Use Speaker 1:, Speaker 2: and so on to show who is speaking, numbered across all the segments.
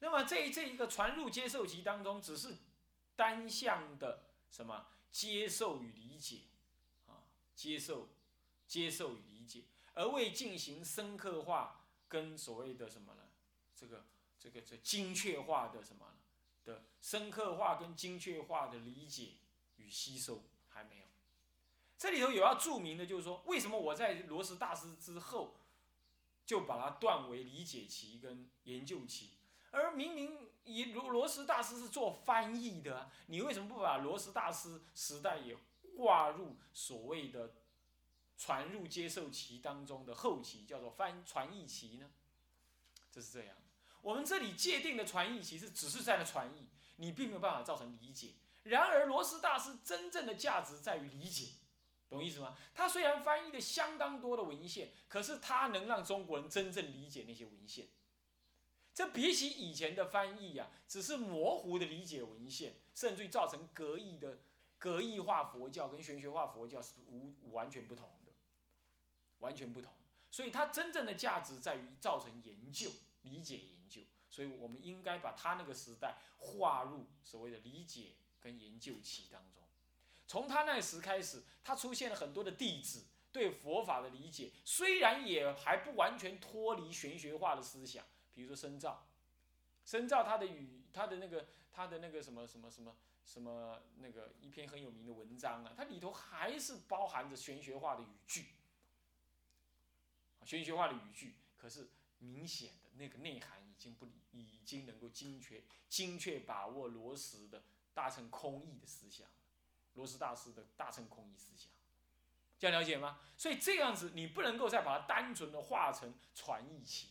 Speaker 1: 那么这这一个传入接受期当中，只是单向的什么接受与理解啊，接受、接受与理解，而未进行深刻化跟所谓的什么呢？这个、这个、这精确化的什么呢的深刻化跟精确化的理解与吸收还没有。这里头有要注明的，就是说，为什么我在罗什大师之后，就把它断为理解期跟研究期？而明明以罗罗什大师是做翻译的，你为什么不把罗什大师时代也划入所谓的传入接受期当中的后期，叫做翻传译期呢？这是这样。我们这里界定的传译期是只是在那传译，你并没有办法造成理解。然而罗什大师真正的价值在于理解，懂意思吗？他虽然翻译的相当多的文献，可是他能让中国人真正理解那些文献。这比起以前的翻译呀，只是模糊的理解文献，甚至于造成隔异的隔异化佛教跟玄学化佛教是无完全不同的，完全不同。所以它真正的价值在于造成研究、理解研究。所以我们应该把他那个时代划入所谓的理解跟研究期当中。从他那时开始，他出现了很多的弟子对佛法的理解，虽然也还不完全脱离玄学化的思想。比如说深造，深造他的语，他的那个，他的那个什么什么什么什么那个一篇很有名的文章啊，它里头还是包含着玄学化的语句，玄学化的语句，可是明显的那个内涵已经不，已经能够精确精确把握罗什的大乘空义的思想，罗什大师的大乘空义思想，这样了解吗？所以这样子你不能够再把它单纯的化成传译期。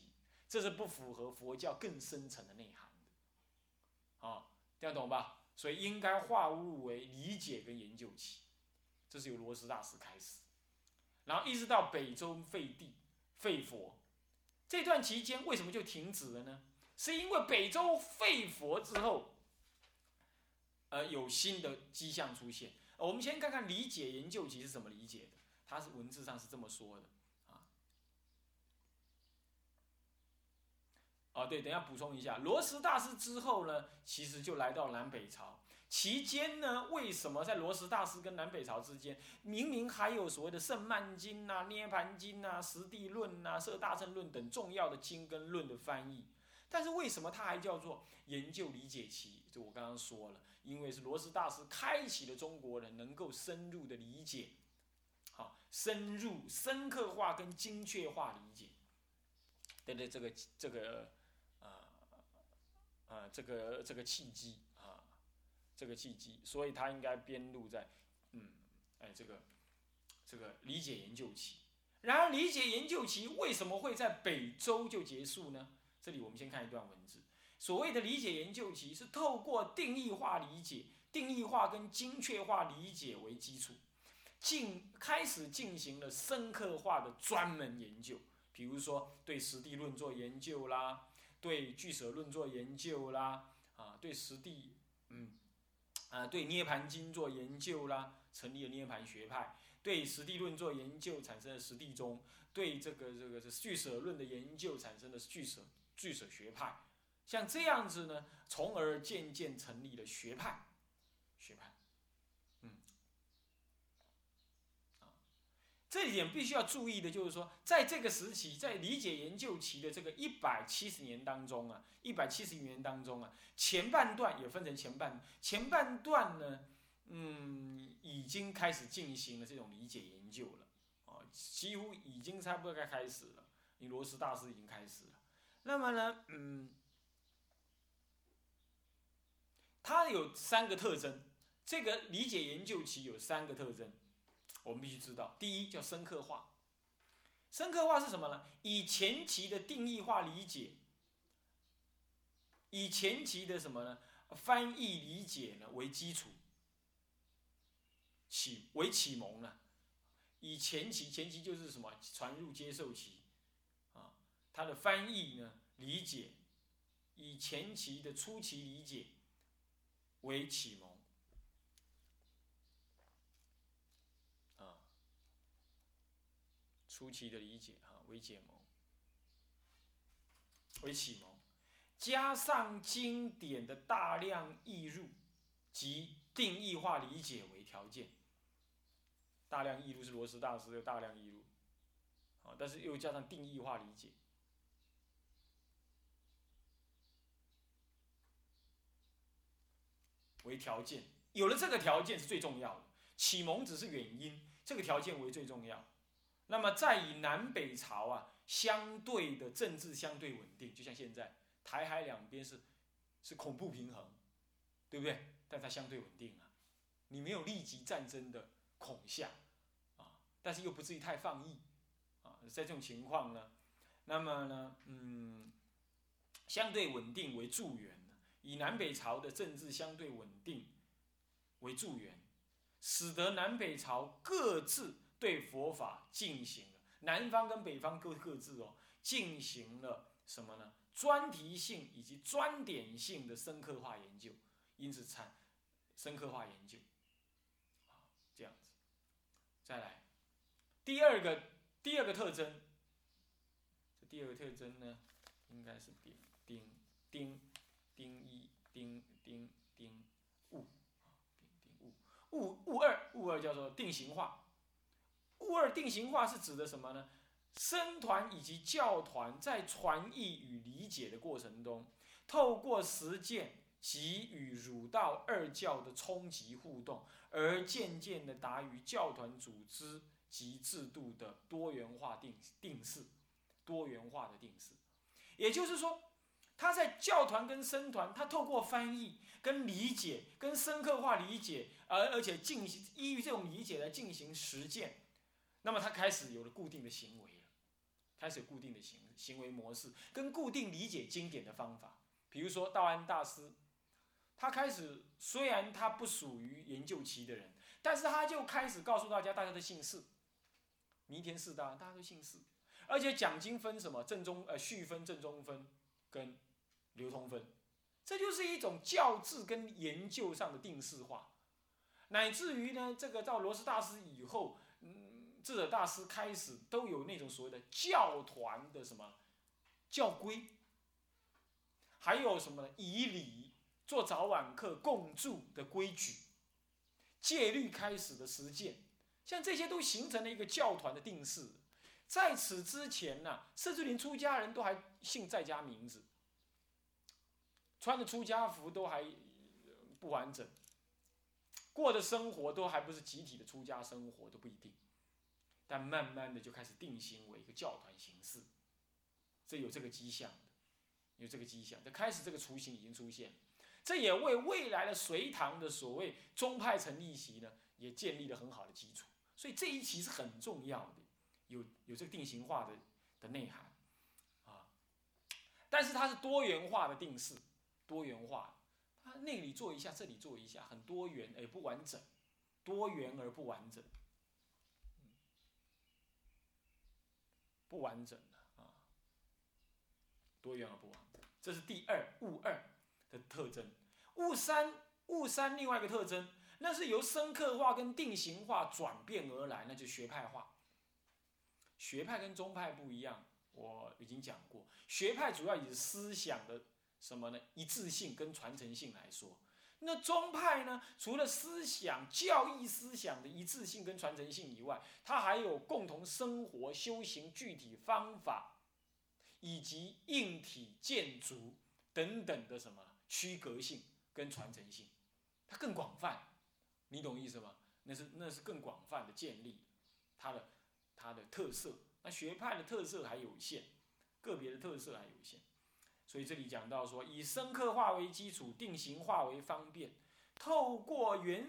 Speaker 1: 这是不符合佛教更深层的内涵的，啊，这样懂吧？所以应该化入为理解跟研究期，这是由罗什大师开始，然后一直到北周废帝废佛，这段期间为什么就停止了呢？是因为北周废佛之后，呃，有新的迹象出现。我们先看看理解研究期是怎么理解的，它是文字上是这么说的。啊，对，等下补充一下，罗什大师之后呢，其实就来到南北朝。期间呢，为什么在罗什大师跟南北朝之间，明明还有所谓的《圣曼经》呐、《涅盘经》呐、《实地论》呐、《摄大乘论》等重要的经跟论的翻译，但是为什么它还叫做研究理解期？就我刚刚说了，因为是罗什大师开启了中国人能够深入的理解，好，深入深刻化跟精确化理解，对对，这个这个。啊，这个这个契机啊，这个契机，所以他应该编录在，嗯，哎，这个这个理解研究期。然而，理解研究期为什么会在北周就结束呢？这里我们先看一段文字。所谓的理解研究期，是透过定义化理解、定义化跟精确化理解为基础，进开始进行了深刻化的专门研究，比如说对实地论做研究啦。对俱舍论做研究啦，啊，对实地，嗯，啊，对涅盘经做研究啦，成立了涅盘学派；对实地论做研究，产生了实地宗；对这个这个是俱舍论的研究，产生了俱舍俱舍学派。像这样子呢，从而渐渐成立了学派，学派。这一点必须要注意的，就是说，在这个时期，在理解研究期的这个一百七十年当中啊，一百七十年当中啊，前半段也分成前半，前半段呢，嗯，已经开始进行了这种理解研究了，啊，几乎已经差不多该开始了，你罗什大师已经开始了。那么呢，嗯，它有三个特征，这个理解研究期有三个特征。我们必须知道，第一叫深刻化。深刻化是什么呢？以前期的定义化理解，以前期的什么呢？翻译理解呢为基础，启为启蒙呢？以前期，前期就是什么？传入接受期，啊，它的翻译呢理解，以前期的初期理解为启蒙。初期的理解哈为解蒙，为启蒙。加上经典的大量译入及定义化理解为条件。大量译入是罗什大师的大量译入，啊，但是又加上定义化理解为条件。有了这个条件是最重要的，启蒙只是原因，这个条件为最重要。那么再以南北朝啊相对的政治相对稳定，就像现在台海两边是是恐怖平衡，对不对？但它相对稳定啊，你没有立即战争的恐吓啊，但是又不至于太放逸啊。在这种情况呢，那么呢，嗯，相对稳定为助缘，以南北朝的政治相对稳定为助缘，使得南北朝各自。对佛法进行了，南方跟北方各各自哦，进行了什么呢？专题性以及专点性的深刻化研究，因此产深刻化研究，啊，这样子。再来，第二个第二个特征，这第二个特征呢，应该是丁丁丁丁一丁丁丁物啊，丁丁物物物二物二叫做定型化。故二定型化是指的什么呢？僧团以及教团在传译与理解的过程中，透过实践及与儒道二教的冲击互动，而渐渐的达于教团组织及制度的多元化定定式，多元化的定式。也就是说，他在教团跟僧团，他透过翻译、跟理解、跟深刻化理解，而而且进行依于这种理解来进行实践。那么他开始有了固定的行为了，开始有固定的行行为模式，跟固定理解经典的方法。比如说道安大师，他开始虽然他不属于研究期的人，但是他就开始告诉大家，大家的姓氏，弥田四大大家都姓氏，而且讲经分什么正宗呃序分、正宗分跟流通分，这就是一种教制跟研究上的定式化，乃至于呢，这个到罗斯大师以后。智者大师开始都有那种所谓的教团的什么教规，还有什么以礼做早晚课共住的规矩，戒律开始的实践，像这些都形成了一个教团的定式。在此之前呢，甚至连出家人都还姓在家名字，穿的出家服都还不完整，过的生活都还不是集体的出家生活，都不一定。但慢慢的就开始定型为一个教团形式，这有这个迹象的，有这个迹象，这开始这个雏形已经出现，这也为未来的隋唐的所谓宗派成立席呢，也建立了很好的基础。所以这一期是很重要的，有有这个定型化的的内涵啊，但是它是多元化的定式，多元化，它那里做一下，这里做一下，很多元而不完整，多元而不完整。不完整的啊，多元而不完整，这是第二物二的特征。物三物三另外一个特征，那是由深刻化跟定型化转变而来，那就学派化。学派跟宗派不一样，我已经讲过，学派主要以思想的什么呢？一致性跟传承性来说。那宗派呢？除了思想、教义思想的一致性跟传承性以外，它还有共同生活、修行具体方法，以及硬体建筑等等的什么区隔性跟传承性，它更广泛。你懂意思吗？那是那是更广泛的建立它的它的特色。那学派的特色还有限，个别的特色还有限。所以这里讲到说，以深刻化为基础，定型化为方便，透过原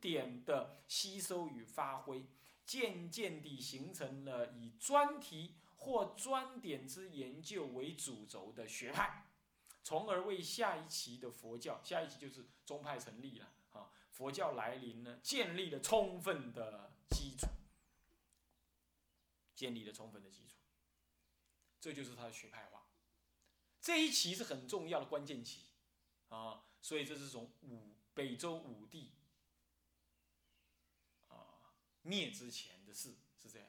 Speaker 1: 点的吸收与发挥，渐渐地形成了以专题或专点之研究为主轴的学派，从而为下一期的佛教，下一期就是宗派成立了啊，佛教来临呢，建立了充分的基础，建立了充分的基础，这就是他的学派化。这一期是很重要的关键期，啊，所以这是从五北周武帝啊灭之前的事是这样。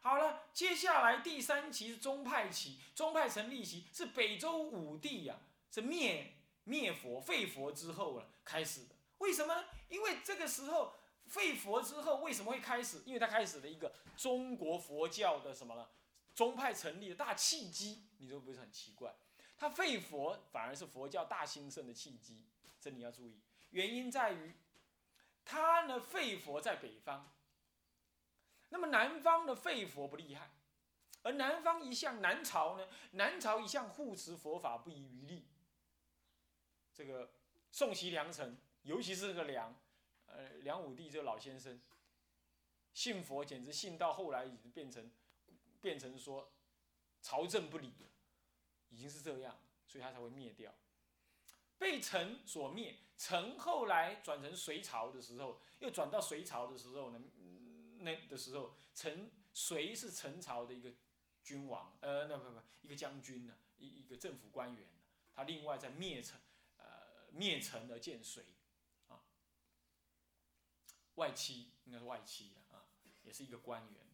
Speaker 1: 好了，接下来第三期是宗派期，宗派成立期是北周武帝呀是灭灭佛废佛之后了开始的。为什么？因为这个时候废佛之后为什么会开始？因为它开始了一个中国佛教的什么呢？宗派成立的大契机，你说不是很奇怪？他废佛反而是佛教大兴盛的契机，这你要注意。原因在于，他呢废佛在北方，那么南方的废佛不厉害，而南方一向南朝呢，南朝一向护持佛法不遗余力。这个宋齐梁陈，尤其是这个梁，呃，梁武帝这个老先生，信佛简直信到后来已经变成。变成说朝政不理，已经是这样，所以他才会灭掉，被陈所灭。陈后来转成隋朝的时候，又转到隋朝的时候呢，那的时候，陈隋是陈朝的一个君王，呃，那不不一个将军呢，一一个政府官员，他另外在灭陈，呃，灭陈而建隋，啊，外戚应该是外戚啊，也是一个官员。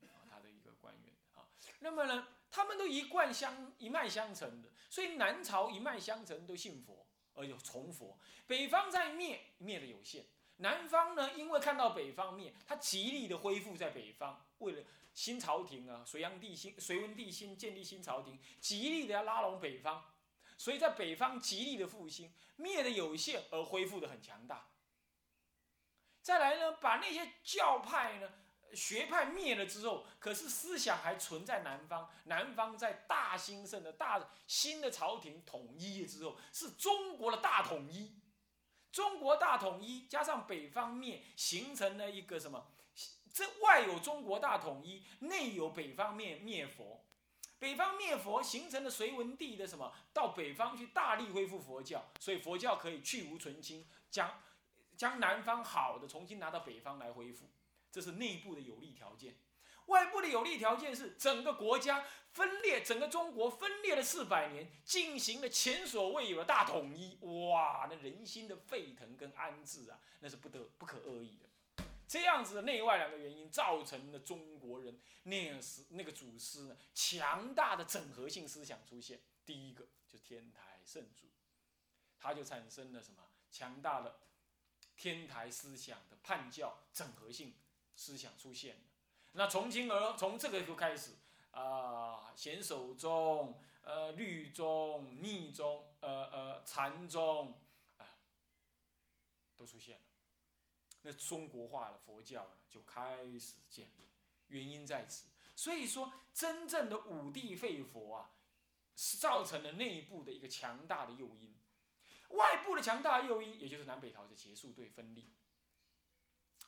Speaker 1: 的一个官员啊那么呢，他们都一贯相一脉相承的，所以南朝一脉相承都信佛，而有崇佛。北方在灭，灭的有限；南方呢，因为看到北方灭，他极力的恢复在北方，为了新朝廷啊，隋炀帝新隋文帝新建立新朝廷，极力的要拉拢北方，所以在北方极力的复兴，灭的有限而恢复的很强大。再来呢，把那些教派呢。学派灭了之后，可是思想还存在南方。南方在大兴盛的大新的朝廷统一之后，是中国的大统一。中国大统一加上北方灭，形成了一个什么？这外有中国大统一，内有北方灭灭佛。北方灭佛，形成了隋文帝的什么？到北方去大力恢复佛教，所以佛教可以去无存清，将将南方好的重新拿到北方来恢复。这是内部的有利条件，外部的有利条件是整个国家分裂，整个中国分裂了四百年，进行了前所未有的大统一。哇，那人心的沸腾跟安置啊，那是不得不可恶意的。这样子的内外两个原因，造成了中国人那时那个祖师呢强大的整合性思想出现。第一个就天台圣祖，他就产生了什么强大的天台思想的叛教整合性。思想出现了那从今而从这个就开始啊，显首宗、呃律宗、密宗、呃呃禅宗啊，都出现了。那中国化的佛教呢就开始建立，原因在此。所以说，真正的五帝废佛啊，是造成了内部的一个强大的诱因，外部的强大诱因，也就是南北朝的结束对分立，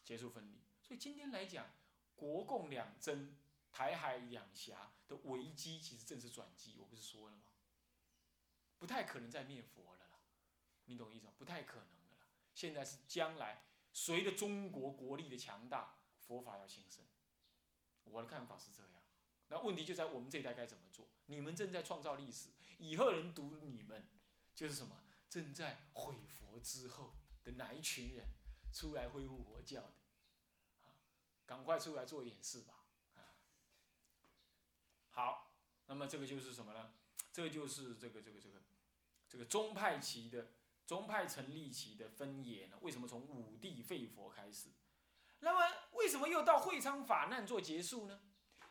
Speaker 1: 结束分离。所以今天来讲，国共两争、台海两峡的危机，其实正是转机。我不是说了吗？不太可能再灭佛了啦，你懂意思吗？不太可能的了。现在是将来随着中国国力的强大，佛法要兴盛。我的看法是这样。那问题就在我们这一代该怎么做？你们正在创造历史，以后人读你们，就是什么？正在毁佛之后的哪一群人出来恢复佛教的？赶快出来做演示吧！啊，好，那么这个就是什么呢？这就是这个这个这个这个宗派期的宗派成立期的分野呢？为什么从武帝废佛开始？那么为什么又到会昌法难做结束呢？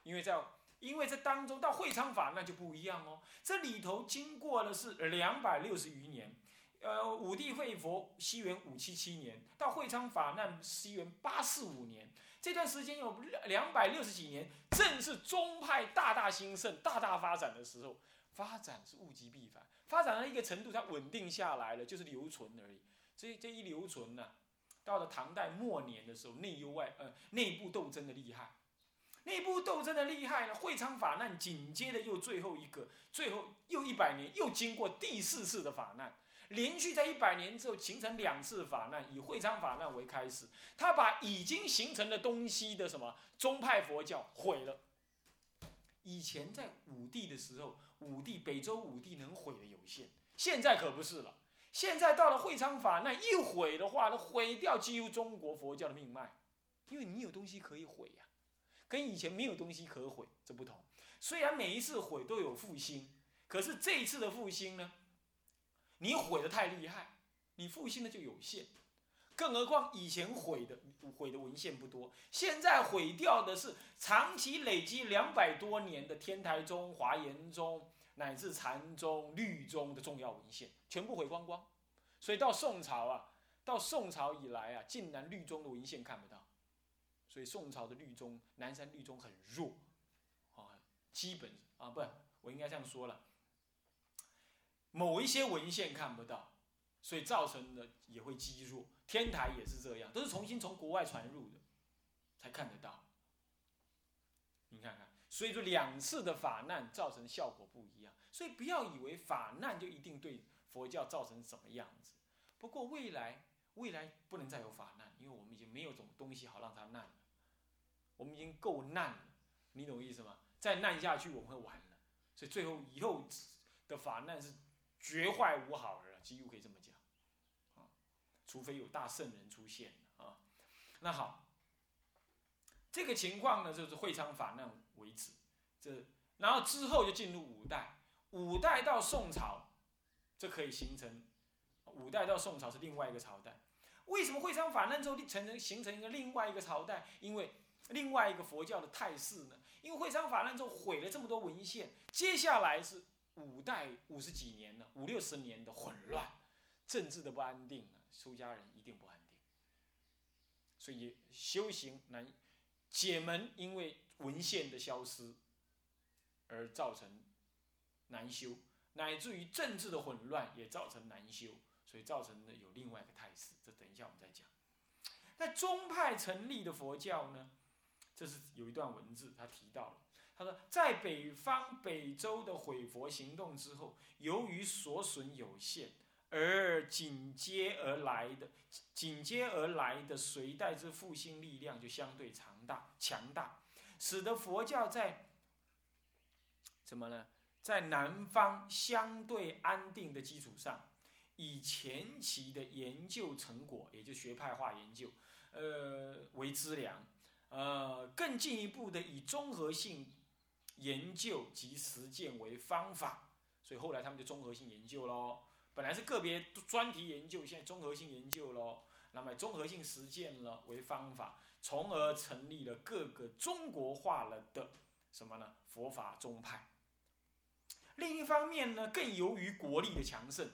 Speaker 1: 因为在因为这当中到会昌法难就不一样哦，这里头经过的是两百六十余年。呃，武帝废佛，西元五七七年到会昌法难，西元八四五年，这段时间有两百六十几年，正是宗派大大兴盛、大大发展的时候。发展是物极必反，发展到一个程度，它稳定下来了，就是留存而已。这这一留存呢，到了唐代末年的时候，内忧外呃内部斗争的厉害，内部斗争的厉害呢，会昌法难紧接着又最后一个，最后又一百年，又经过第四次的法难。连续在一百年之后形成两次法难，以会昌法难为开始，他把已经形成的东西的什么宗派佛教毁了。以前在武帝的时候，武帝北周武帝能毁的有限，现在可不是了。现在到了会昌法难一毁的话，那毁掉几乎中国佛教的命脉，因为你有东西可以毁呀，跟以前没有东西可毁这不同。虽然每一次毁都有复兴，可是这一次的复兴呢？你毁的太厉害，你复兴的就有限。更何况以前毁的毁的文献不多，现在毁掉的是长期累积两百多年的天台宗、华严宗乃至禅宗、律宗的重要文献，全部毁光光。所以到宋朝啊，到宋朝以来啊，竟然律宗的文献看不到。所以宋朝的律宗，南山律宗很弱啊，基本啊不，我应该这样说了，某一些文献看不到，所以造成的也会积弱。天台也是这样，都是重新从国外传入的，才看得到。你看看，所以说两次的法难造成效果不一样，所以不要以为法难就一定对佛教造成什么样子。不过未来未来不能再有法难，因为我们已经没有种东西好让它难了，我们已经够难了，你懂意思吗？再难下去我们会完了，所以最后以后的法难是绝坏无好了，几乎可以这么讲。除非有大圣人出现啊，那好，这个情况呢就是会昌法难为止，这然后之后就进入五代，五代到宋朝，这可以形成，五代到宋朝是另外一个朝代。为什么会昌法难之后成成形成一个另外一个朝代？因为另外一个佛教的态势呢？因为会昌法难之后毁了这么多文献，接下来是五代五十几年了，五六十年的混乱，政治的不安定啊。出家人一定不安定，所以修行难解门，因为文献的消失而造成难修，乃至于政治的混乱也造成难修，所以造成的有另外一个态势。这等一下我们再讲。那宗派成立的佛教呢？这是有一段文字，他提到了，他说在北方北周的毁佛行动之后，由于所损有限。而紧接而来的，紧接而来的隋代之复兴力量就相对强大，强大，使得佛教在怎么呢？在南方相对安定的基础上，以前期的研究成果，也就学派化研究，呃为资粮，呃更进一步的以综合性研究及实践为方法，所以后来他们就综合性研究喽。本来是个别专题研究，现在综合性研究喽。那么综合性实践了为方法，从而成立了各个中国化了的什么呢？佛法宗派。另一方面呢，更由于国力的强盛，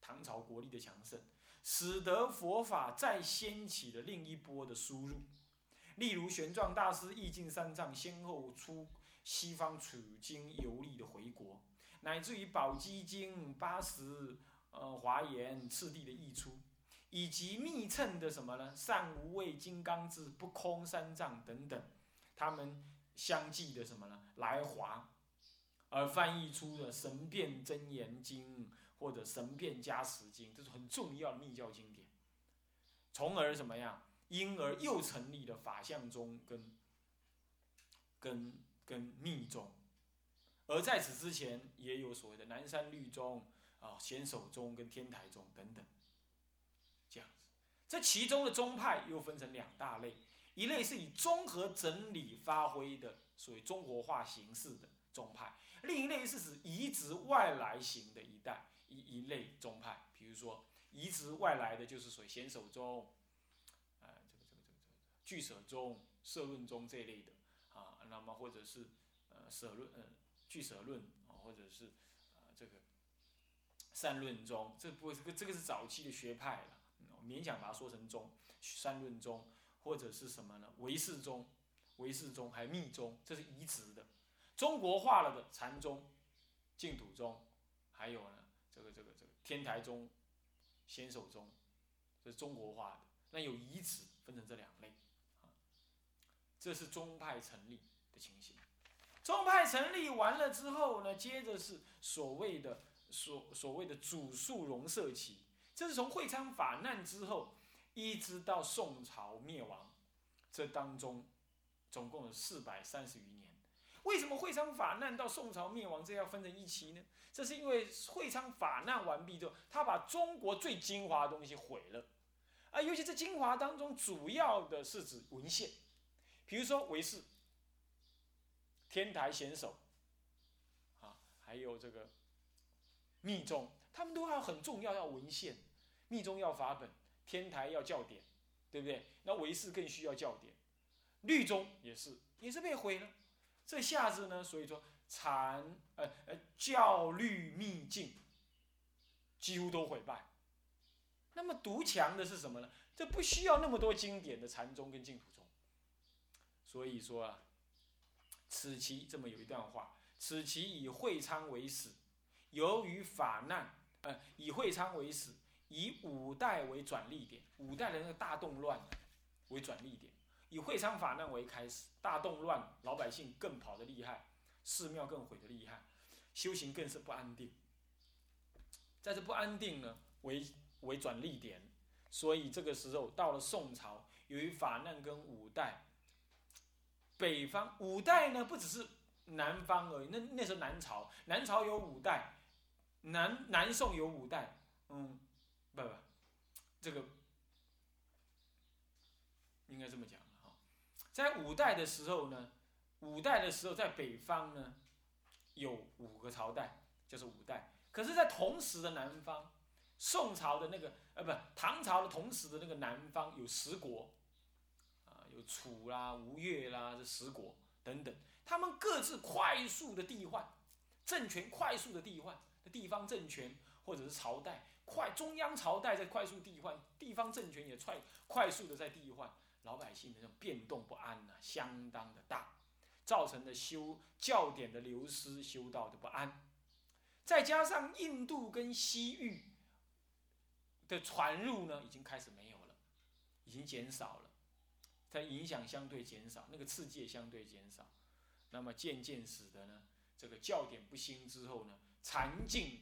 Speaker 1: 唐朝国力的强盛，使得佛法再掀起了另一波的输入。例如玄奘大师、意境三藏先后出西方处经游历的回国，乃至于宝积经八十。呃，华严次第的溢出，以及密乘的什么呢？善无畏金刚智、不空三藏等等，他们相继的什么呢？来华，而翻译出的《神变真言经》或者《神变加持经》，这是很重要的密教经典。从而怎么样？因而又成立了法相宗跟跟跟密宗，而在此之前也有所谓的南山律宗。啊，显首宗跟天台宗等等，这样子，这其中的宗派又分成两大类，一类是以综合整理发挥的，属于中国化形式的宗派；另一类是指移植外来型的一代一一类宗派，比如说移植外来的就是属于显首宗，啊，这个这个这个这个俱舍宗、摄论宗这一类的那么或者是呃舍论呃俱舍论啊，或者是呃这个。善论宗，这不这个这个是早期的学派了，勉强把它说成宗。善论宗或者是什么呢？唯识宗、唯识宗还有密宗，这是移植的。中国化了的禅宗、净土宗，还有呢这个这个这个天台宗、显首宗，这是中国化的。那有移植，分成这两类啊。这是宗派成立的情形。宗派成立完了之后呢，接着是所谓的。所所谓的主述容社期，这是从会昌法难之后，一直到宋朝灭亡，这当中总共有四百三十余年。为什么会昌法难到宋朝灭亡这要分成一期呢？这是因为会昌法难完毕之后，他把中国最精华的东西毁了，而尤其这精华当中，主要的是指文献，比如说唯识、天台显首，啊，还有这个。密宗，他们都要很重要要文献，密宗要法本，天台要教典，对不对？那唯识更需要教典，律宗也是，也是被毁了。这下子呢，所以说禅呃呃教律秘境几乎都毁败。那么独强的是什么呢？这不需要那么多经典的禅宗跟净土宗。所以说啊，此其这么有一段话：此其以会昌为始，由于法难，呃，以会昌为始，以五代为转捩点，五代的那个大动乱为转捩点，以会昌法难为开始，大动乱，老百姓更跑得厉害，寺庙更毁得厉害，修行更是不安定。在这不安定呢，为为转捩点，所以这个时候到了宋朝，由于法难跟五代，北方五代呢不只是南方而已，那那时候南朝，南朝有五代，南南宋有五代，嗯，不不，这个应该这么讲哈，在五代的时候呢，五代的时候在北方呢有五个朝代，就是五代，可是，在同时的南方。宋朝的那个呃不，唐朝的同时的那个南方有十国，有楚啦、吴越啦这十国等等，他们各自快速的替换，政权快速的替换，地方政权或者是朝代快，中央朝代在快速替换，地方政权也快快速的在替换，老百姓的这种变动不安呐，相当的大，造成的修教典的流失，修道的不安，再加上印度跟西域。的传入呢，已经开始没有了，已经减少了，它影响相对减少，那个刺激也相对减少，那么渐渐使得呢，这个教点不兴之后呢，禅境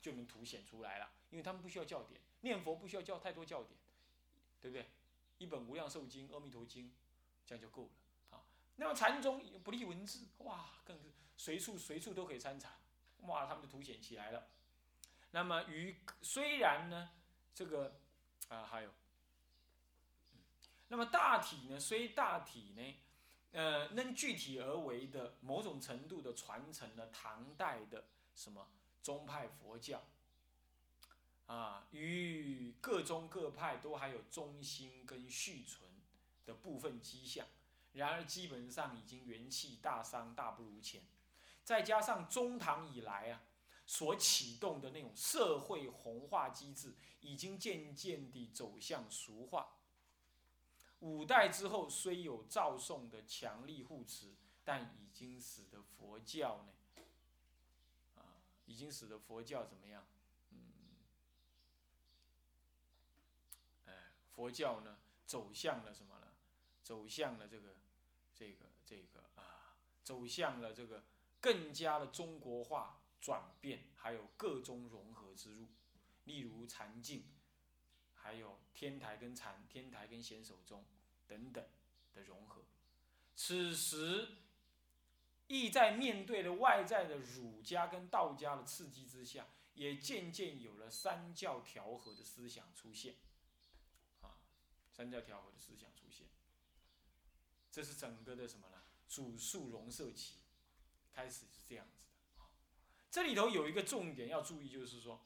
Speaker 1: 就能凸显出来了，因为他们不需要教点，念佛不需要教太多教点，对不对？一本无量寿经、阿弥陀经，这样就够了啊。那么禅宗不立文字，哇，更是随处随处都可以参禅，哇，他们就凸显起来了。那么与虽然呢。这个啊，还有，那么大体呢？虽大体呢，呃，能具体而为的某种程度的传承了唐代的什么宗派佛教，啊，与各宗各派都还有中心跟续存的部分迹象。然而，基本上已经元气大伤，大不如前。再加上中唐以来啊。所启动的那种社会红化机制，已经渐渐地走向俗化。五代之后，虽有赵宋的强力护持，但已经使得佛教呢，啊，已经使得佛教怎么样？嗯，哎，佛教呢，走向了什么呢？走向了这个，这个，这个啊，走向了这个更加的中国化。转变，还有各种融合之路，例如禅境，还有天台跟禅、天台跟显手中等等的融合。此时，亦在面对了外在的儒家跟道家的刺激之下，也渐渐有了三教调和的思想出现。啊，三教调和的思想出现，这是整个的什么呢？主述融色期开始是这样子的。这里头有一个重点要注意，就是说，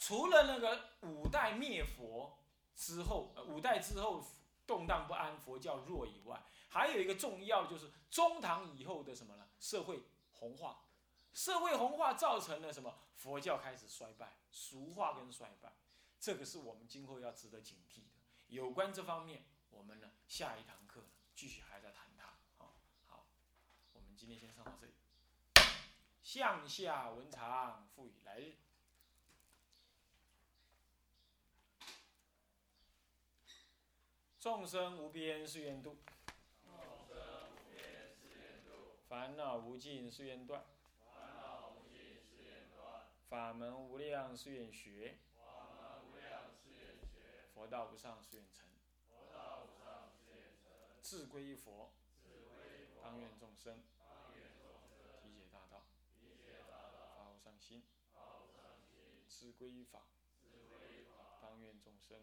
Speaker 1: 除了那个五代灭佛之后，五代之后动荡不安，佛教弱以外，还有一个重要就是中唐以后的什么呢？社会红化，社会红化造成了什么？佛教开始衰败，俗化跟衰败，这个是我们今后要值得警惕的。有关这方面，我们呢下一堂课继续还在谈它。好，好，我们今天先上到这里。向下文长赋予来日，众生无边誓愿度，烦恼无尽誓愿断，法门无量誓愿学，佛道无上誓愿成，佛道无上誓愿成自归佛，当愿众生。体解大道，法无上心，自归法，当愿众生，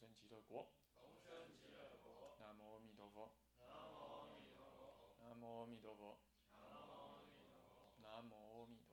Speaker 1: 生极乐国。